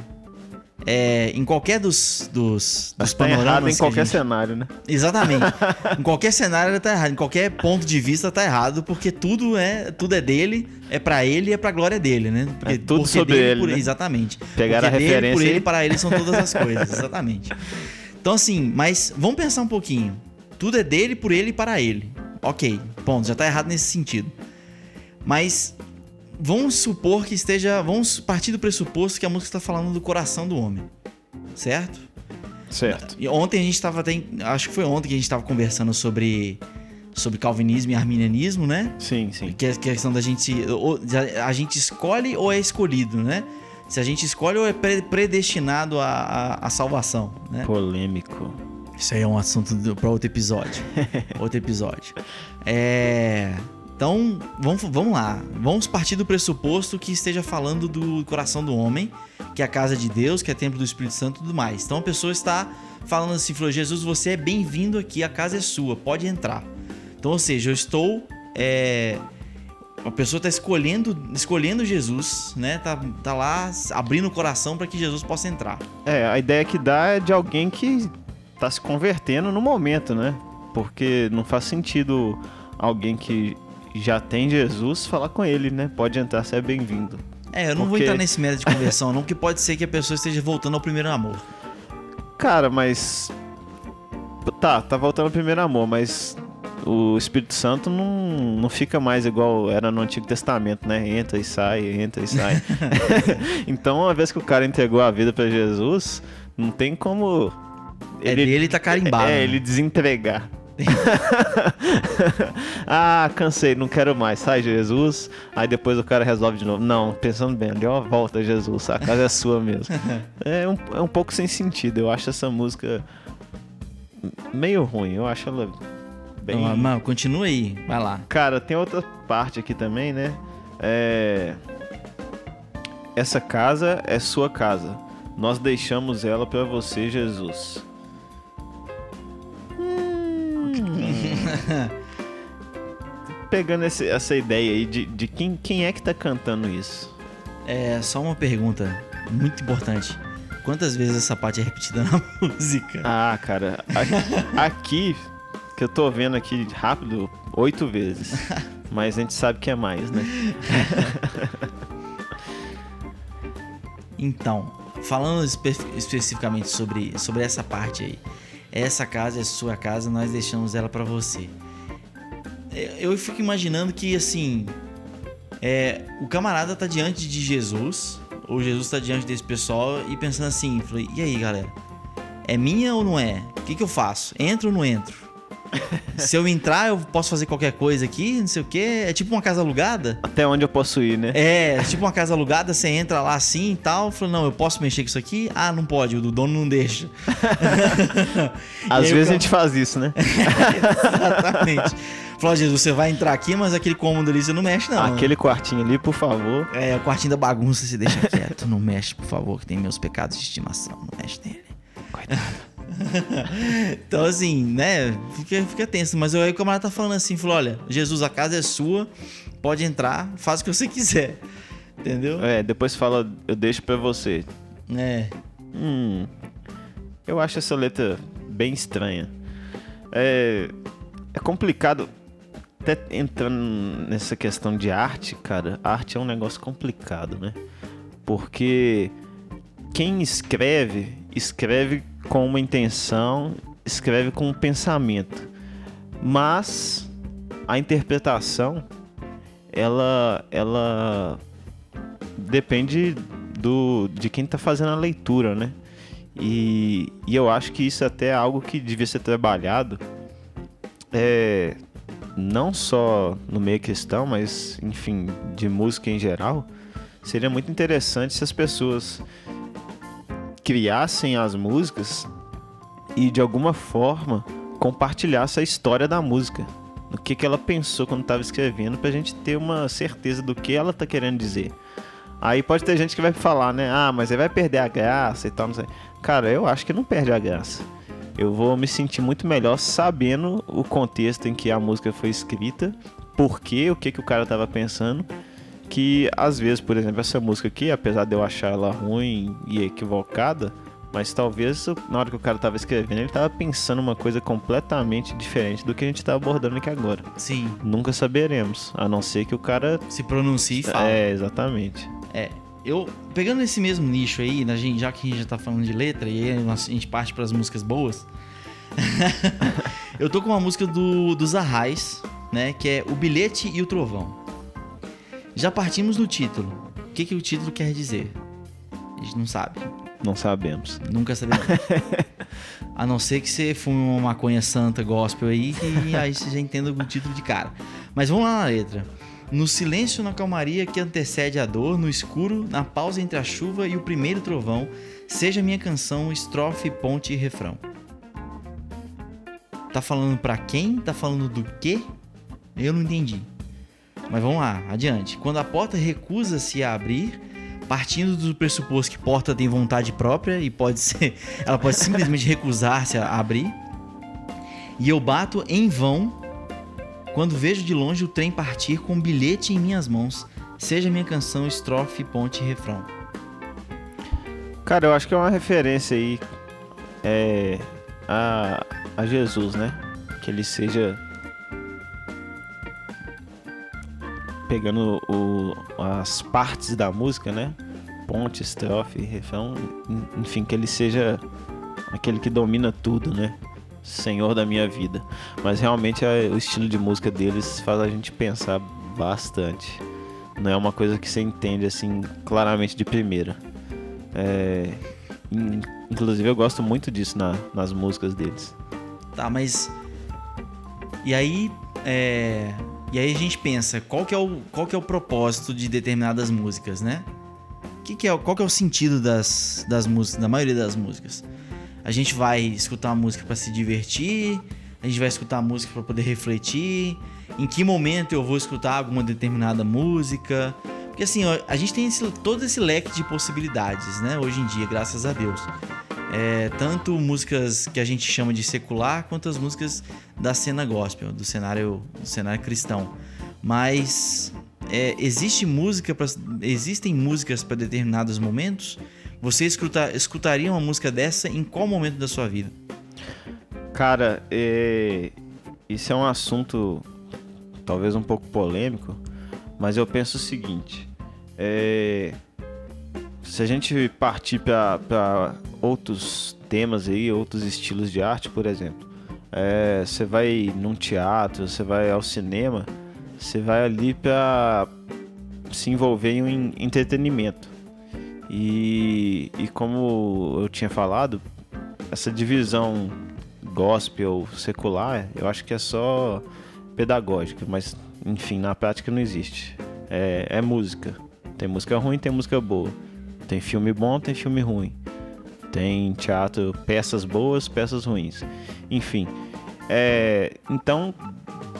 É, em qualquer dos, dos, dos tá panoramas. errado em qualquer gente- cenário, né? Exatamente. em qualquer cenário ele tá errado. Em qualquer ponto de vista tá errado, porque tudo é, tudo é dele, é pra ele e é pra glória dele, né? Porque, É tudo sobre dele, ele, por- né? Exatamente. Porque a dele, referência por ele e para ele são todas as coisas. Exatamente. Então, assim, mas vamos pensar um pouquinho. Tudo é dele, por ele e para ele. Ok, ponto. Já tá errado nesse sentido. Mas vamos supor que esteja. Vamos partir do pressuposto que a música está falando do coração do homem. Certo? Certo. E ontem a gente estava até. Acho que foi ontem que a gente estava conversando sobre. Sobre calvinismo e arminianismo, né? Sim, sim. Que é a questão da gente. a gente escolhe ou é escolhido, né? Se a gente escolhe ou é pre- predestinado à salvação, né? Polêmico. Isso aí é um assunto para outro episódio. outro episódio. É. Então, vamos, vamos lá. Vamos partir do pressuposto que esteja falando do coração do homem, que é a casa de Deus, que é templo do Espírito Santo e tudo mais. Então a pessoa está falando assim: falou, Jesus, você é bem-vindo aqui, a casa é sua, pode entrar. Então, ou seja, eu estou. É, a pessoa está escolhendo, escolhendo Jesus, né? Tá, tá lá abrindo o coração para que Jesus possa entrar. É, a ideia que dá é de alguém que tá se convertendo no momento, né? Porque não faz sentido alguém que já tem Jesus falar com ele, né? Pode entrar, você é bem-vindo. É, eu não vou Porque- entrar nesse mérito de conversão, não, porque pode ser que a pessoa esteja voltando ao primeiro amor. Cara, mas. Tá, tá voltando ao primeiro amor, mas o Espírito Santo não, não fica mais igual era no Antigo Testamento, né? Entra e sai, entra e sai. então, uma vez que o cara entregou a vida pra Jesus, não tem como. É dele tá carimbado. É, né? ele desentregar. ah, cansei, não quero mais. Sai, Jesus. Aí depois o cara resolve de novo. Não, pensando bem, ali, ó, volta, Jesus. A casa é sua mesmo. é, um, é um pouco sem sentido. Eu acho essa música meio ruim. Eu acho ela bem. Não, mano, continua aí, vai lá. Cara, tem outra parte aqui também, né? É... Essa casa é sua casa. nós deixamos ela para você, Jesus. Pegando esse, essa ideia aí de, de quem, quem é que tá cantando isso? É só uma pergunta muito importante. Quantas vezes essa parte é repetida na música? Ah, cara, aqui, que eu tô vendo aqui rápido, oito vezes. Mas a gente sabe que é mais, né? então, falando espe especificamente sobre, sobre essa parte aí. Essa casa é sua casa, nós deixamos ela para você. Eu fico imaginando que, assim, é, o camarada tá diante de Jesus ou Jesus está diante desse pessoal e pensando assim, falei, e aí, galera? É minha ou não é? O que, que eu faço? Entro ou não entro? Se eu entrar, eu posso fazer qualquer coisa aqui, não sei o quê. É tipo uma casa alugada. Até onde eu posso ir, né? É, é tipo uma casa alugada, você entra lá assim e tal. Falei, não, eu posso mexer com isso aqui? Ah, não pode, o dono não deixa. Às vezes eu... a gente faz isso, né? Exatamente. Falou, Jesus, você vai entrar aqui, mas aquele cômodo ali você não mexe, não. Aquele quartinho ali, por favor. É, o quartinho da bagunça você deixa quieto. não mexe, por favor, que tem meus pecados de estimação. Não mexe nele. Coitado. então, assim, né? Fica, fica tenso. Mas aí o camarada tá falando assim: falou, olha, Jesus, a casa é sua, pode entrar, faz o que você quiser. Entendeu? É, depois fala, eu deixo pra você. É. Hum. Eu acho essa letra bem estranha. É, é complicado até entrando nessa questão de arte, cara, arte é um negócio complicado, né? Porque quem escreve, escreve com uma intenção, escreve com um pensamento. Mas a interpretação, ela, ela depende do, de quem está fazendo a leitura, né? E, e eu acho que isso até é algo que devia ser trabalhado é, não só no meio cristão, mas enfim, de música em geral, seria muito interessante se as pessoas criassem as músicas e de alguma forma compartilhassem a história da música. O que, que ela pensou quando estava escrevendo, para a gente ter uma certeza do que ela está querendo dizer. Aí pode ter gente que vai falar, né? Ah, mas aí vai perder a graça e tal, não sei. Cara, eu acho que não perde a graça eu vou me sentir muito melhor sabendo o contexto em que a música foi escrita, por quê, o que, que o cara estava pensando. Que às vezes, por exemplo, essa música aqui, apesar de eu achar ela ruim e equivocada, mas talvez na hora que o cara estava escrevendo, ele estava pensando uma coisa completamente diferente do que a gente está abordando aqui agora. Sim. Nunca saberemos, a não ser que o cara se pronuncie e fale. É, exatamente. É, eu pegando esse mesmo nicho aí, na gente, já que a gente já tá falando de letra e aí a gente parte para as músicas boas. eu tô com uma música do dos Arrais, né, que é O Bilhete e o Trovão. Já partimos do título. O que que o título quer dizer? A gente não sabe. Não sabemos. Nunca sabemos. a não ser que você fume uma maconha santa gospel aí, que aí você já entenda o título de cara. Mas vamos lá na letra. No silêncio, na calmaria que antecede a dor, no escuro, na pausa entre a chuva e o primeiro trovão, seja minha canção, estrofe, ponte e refrão. Tá falando para quem? Tá falando do quê? Eu não entendi. Mas vamos lá, adiante. Quando a porta recusa-se a abrir, partindo do pressuposto que porta tem vontade própria e pode ser, ela pode simplesmente recusar-se a abrir, e eu bato em vão quando vejo de longe o trem partir com um bilhete em minhas mãos, seja minha canção, estrofe, ponte refrão. Cara, eu acho que é uma referência aí é, a, a Jesus, né? Que ele seja pegando o, as partes da música, né? Ponte, estrofe, refrão, enfim, que ele seja aquele que domina tudo, né? senhor da minha vida. Mas realmente é, o estilo de música deles faz a gente pensar bastante. Não é uma coisa que você entende assim claramente de primeira. É, inclusive eu gosto muito disso na, nas músicas deles. Tá, mas e aí é... e aí a gente pensa qual que é o qual que é o propósito de determinadas músicas, né? Que que é, qual que é o sentido das, das músicas, da maioria das músicas? A gente vai escutar a música para se divertir, a gente vai escutar a música para poder refletir. Em que momento eu vou escutar alguma determinada música? Porque assim, a gente tem esse, todo esse leque de possibilidades, né? Hoje em dia, graças a Deus. É, tanto músicas que a gente chama de secular, quanto as músicas da cena gospel, do cenário, do cenário cristão. Mas é, existe música pra, existem músicas para determinados momentos? Você escuta, escutaria uma música dessa em qual momento da sua vida? Cara, é, isso é um assunto talvez um pouco polêmico, mas eu penso o seguinte: é, se a gente partir para outros temas aí, outros estilos de arte, por exemplo, é, você vai num teatro, você vai ao cinema, você vai ali para se envolver em entretenimento. E, e como eu tinha falado, essa divisão gospel secular, eu acho que é só pedagógica, mas enfim, na prática não existe. É, é música. Tem música ruim, tem música boa. Tem filme bom, tem filme ruim. Tem teatro, peças boas, peças ruins. Enfim. É, então,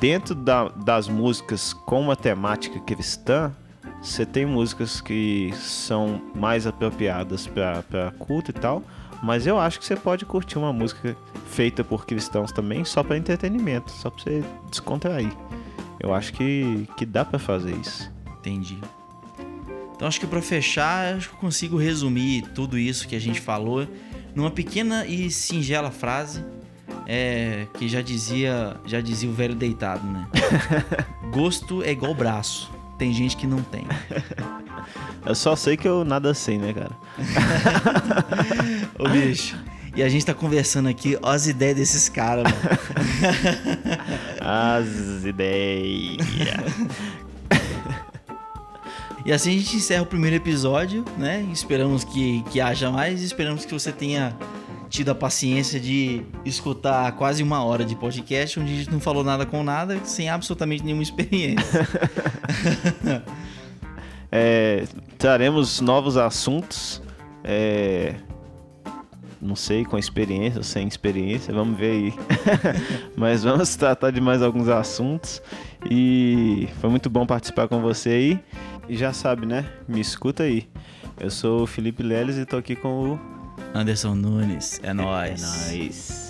dentro da, das músicas com uma temática cristã, você tem músicas que são mais apropriadas para culto e tal, mas eu acho que você pode curtir uma música feita por cristãos também só para entretenimento, só para você descontrair. Eu acho que, que dá para fazer isso. Entendi. Então acho que para fechar, acho que eu consigo resumir tudo isso que a gente falou numa pequena e singela frase é, que já dizia, já dizia o velho deitado, né? Gosto é igual braço. Tem gente que não tem. Eu só sei que eu nada sei, né, cara? Ô bicho. E a gente tá conversando aqui, ó as ideias desses caras, mano. As ideias. E assim a gente encerra o primeiro episódio, né? Esperamos que, que haja mais esperamos que você tenha tido a paciência de escutar quase uma hora de podcast onde a gente não falou nada com nada, sem absolutamente nenhuma experiência. é, traremos novos assuntos. É, não sei, com experiência ou sem experiência, vamos ver aí. Mas vamos tratar de mais alguns assuntos. E foi muito bom participar com você aí. E já sabe, né? Me escuta aí. Eu sou o Felipe Leles e tô aqui com o Anderson Nunes, é nóis. É nóis.